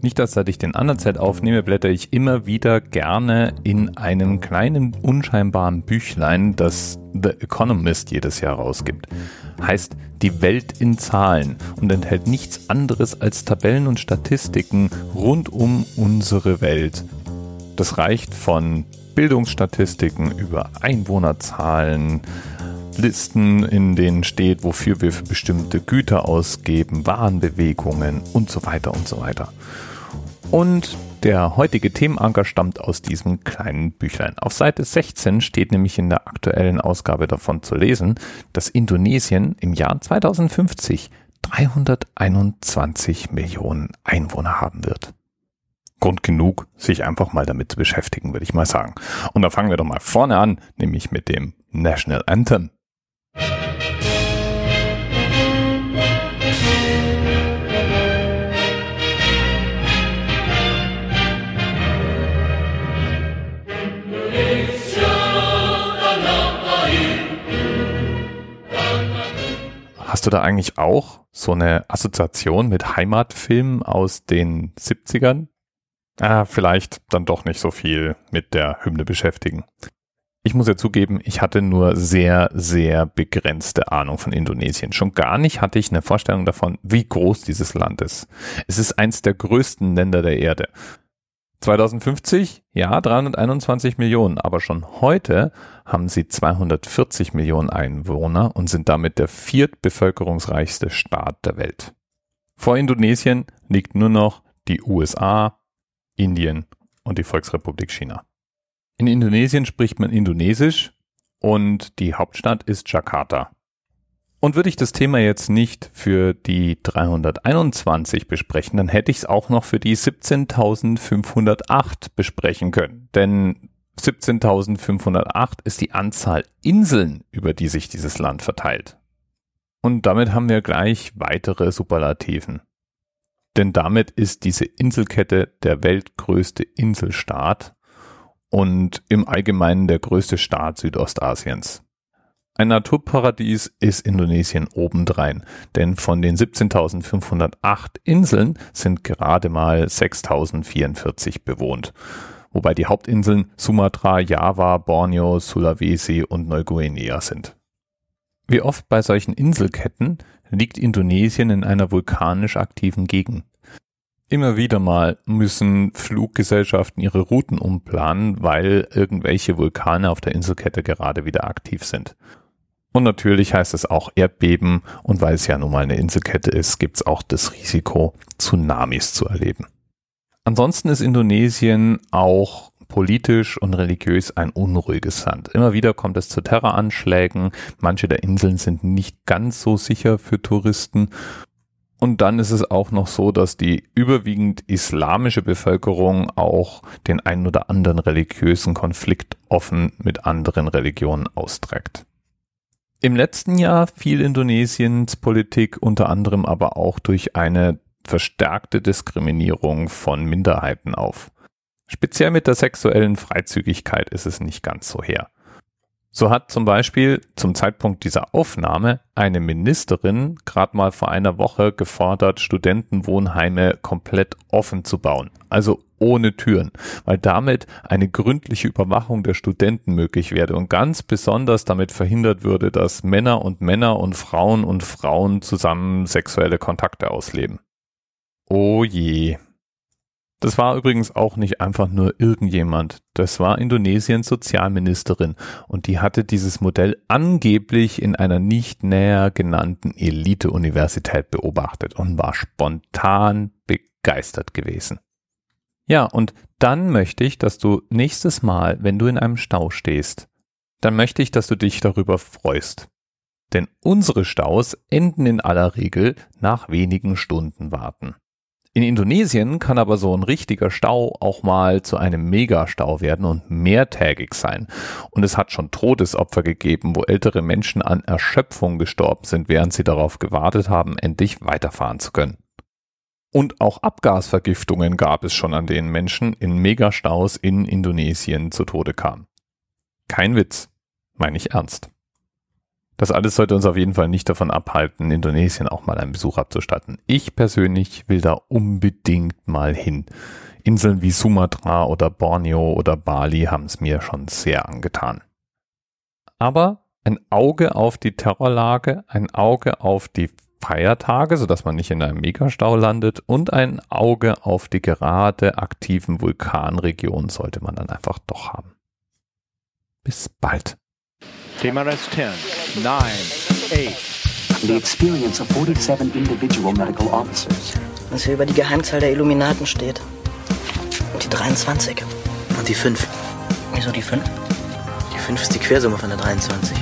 Nicht, dass seit ich den anderen Set aufnehme, blätter ich immer wieder gerne in einem kleinen, unscheinbaren Büchlein, das The Economist jedes Jahr rausgibt. Heißt Die Welt in Zahlen und enthält nichts anderes als Tabellen und Statistiken rund um unsere Welt. Das reicht von Bildungsstatistiken über Einwohnerzahlen, Listen, in denen steht, wofür wir für bestimmte Güter ausgeben, Warenbewegungen und so weiter und so weiter. Und der heutige Themenanker stammt aus diesem kleinen Büchlein. Auf Seite 16 steht nämlich in der aktuellen Ausgabe davon zu lesen, dass Indonesien im Jahr 2050 321 Millionen Einwohner haben wird. Grund genug, sich einfach mal damit zu beschäftigen, würde ich mal sagen. Und da fangen wir doch mal vorne an, nämlich mit dem National Anthem. Hast du da eigentlich auch so eine Assoziation mit Heimatfilmen aus den 70ern? Ah, vielleicht dann doch nicht so viel mit der Hymne beschäftigen. Ich muss ja zugeben, ich hatte nur sehr, sehr begrenzte Ahnung von Indonesien. Schon gar nicht hatte ich eine Vorstellung davon, wie groß dieses Land ist. Es ist eins der größten Länder der Erde. 2050, ja, 321 Millionen, aber schon heute haben sie 240 Millionen Einwohner und sind damit der viertbevölkerungsreichste Staat der Welt. Vor Indonesien liegt nur noch die USA, Indien und die Volksrepublik China. In Indonesien spricht man Indonesisch und die Hauptstadt ist Jakarta. Und würde ich das Thema jetzt nicht für die 321 besprechen, dann hätte ich es auch noch für die 17.508 besprechen können. Denn 17.508 ist die Anzahl Inseln, über die sich dieses Land verteilt. Und damit haben wir gleich weitere Superlativen. Denn damit ist diese Inselkette der weltgrößte Inselstaat und im Allgemeinen der größte Staat Südostasiens. Ein Naturparadies ist Indonesien obendrein, denn von den 17.508 Inseln sind gerade mal 6.044 bewohnt, wobei die Hauptinseln Sumatra, Java, Borneo, Sulawesi und Neuguinea sind. Wie oft bei solchen Inselketten liegt Indonesien in einer vulkanisch aktiven Gegend. Immer wieder mal müssen Fluggesellschaften ihre Routen umplanen, weil irgendwelche Vulkane auf der Inselkette gerade wieder aktiv sind. Und natürlich heißt es auch Erdbeben und weil es ja nun mal eine Inselkette ist, gibt es auch das Risiko, Tsunamis zu erleben. Ansonsten ist Indonesien auch politisch und religiös ein unruhiges Land. Immer wieder kommt es zu Terroranschlägen, manche der Inseln sind nicht ganz so sicher für Touristen und dann ist es auch noch so, dass die überwiegend islamische Bevölkerung auch den einen oder anderen religiösen Konflikt offen mit anderen Religionen austrägt. Im letzten Jahr fiel Indonesiens Politik unter anderem aber auch durch eine verstärkte Diskriminierung von Minderheiten auf. Speziell mit der sexuellen Freizügigkeit ist es nicht ganz so her. So hat zum Beispiel zum Zeitpunkt dieser Aufnahme eine Ministerin gerade mal vor einer Woche gefordert, Studentenwohnheime komplett offen zu bauen, also ohne Türen, weil damit eine gründliche Überwachung der Studenten möglich werde und ganz besonders damit verhindert würde, dass Männer und Männer und Frauen und Frauen zusammen sexuelle Kontakte ausleben. Oh je, das war übrigens auch nicht einfach nur irgendjemand. Das war Indonesiens Sozialministerin und die hatte dieses Modell angeblich in einer nicht näher genannten Elite-Universität beobachtet und war spontan begeistert gewesen. Ja, und dann möchte ich, dass du nächstes Mal, wenn du in einem Stau stehst, dann möchte ich, dass du dich darüber freust. Denn unsere Staus enden in aller Regel nach wenigen Stunden warten. In Indonesien kann aber so ein richtiger Stau auch mal zu einem Megastau werden und mehrtägig sein. Und es hat schon Todesopfer gegeben, wo ältere Menschen an Erschöpfung gestorben sind, während sie darauf gewartet haben, endlich weiterfahren zu können. Und auch Abgasvergiftungen gab es schon, an denen Menschen in Megastaus in Indonesien zu Tode kamen. Kein Witz, meine ich ernst. Das alles sollte uns auf jeden Fall nicht davon abhalten, Indonesien auch mal einen Besuch abzustatten. Ich persönlich will da unbedingt mal hin. Inseln wie Sumatra oder Borneo oder Bali haben es mir schon sehr angetan. Aber ein Auge auf die Terrorlage, ein Auge auf die Feiertage, sodass man nicht in einem Megastau landet und ein Auge auf die gerade aktiven Vulkanregionen sollte man dann einfach doch haben. Bis bald. TMRS 10, 9, 8. The experience of 47 individual medical officers. Was hier über die Geheimzahl der Illuminaten steht. Und die 23. Und die 5. Wieso die 5? Die 5 ist die Quersumme von der 23.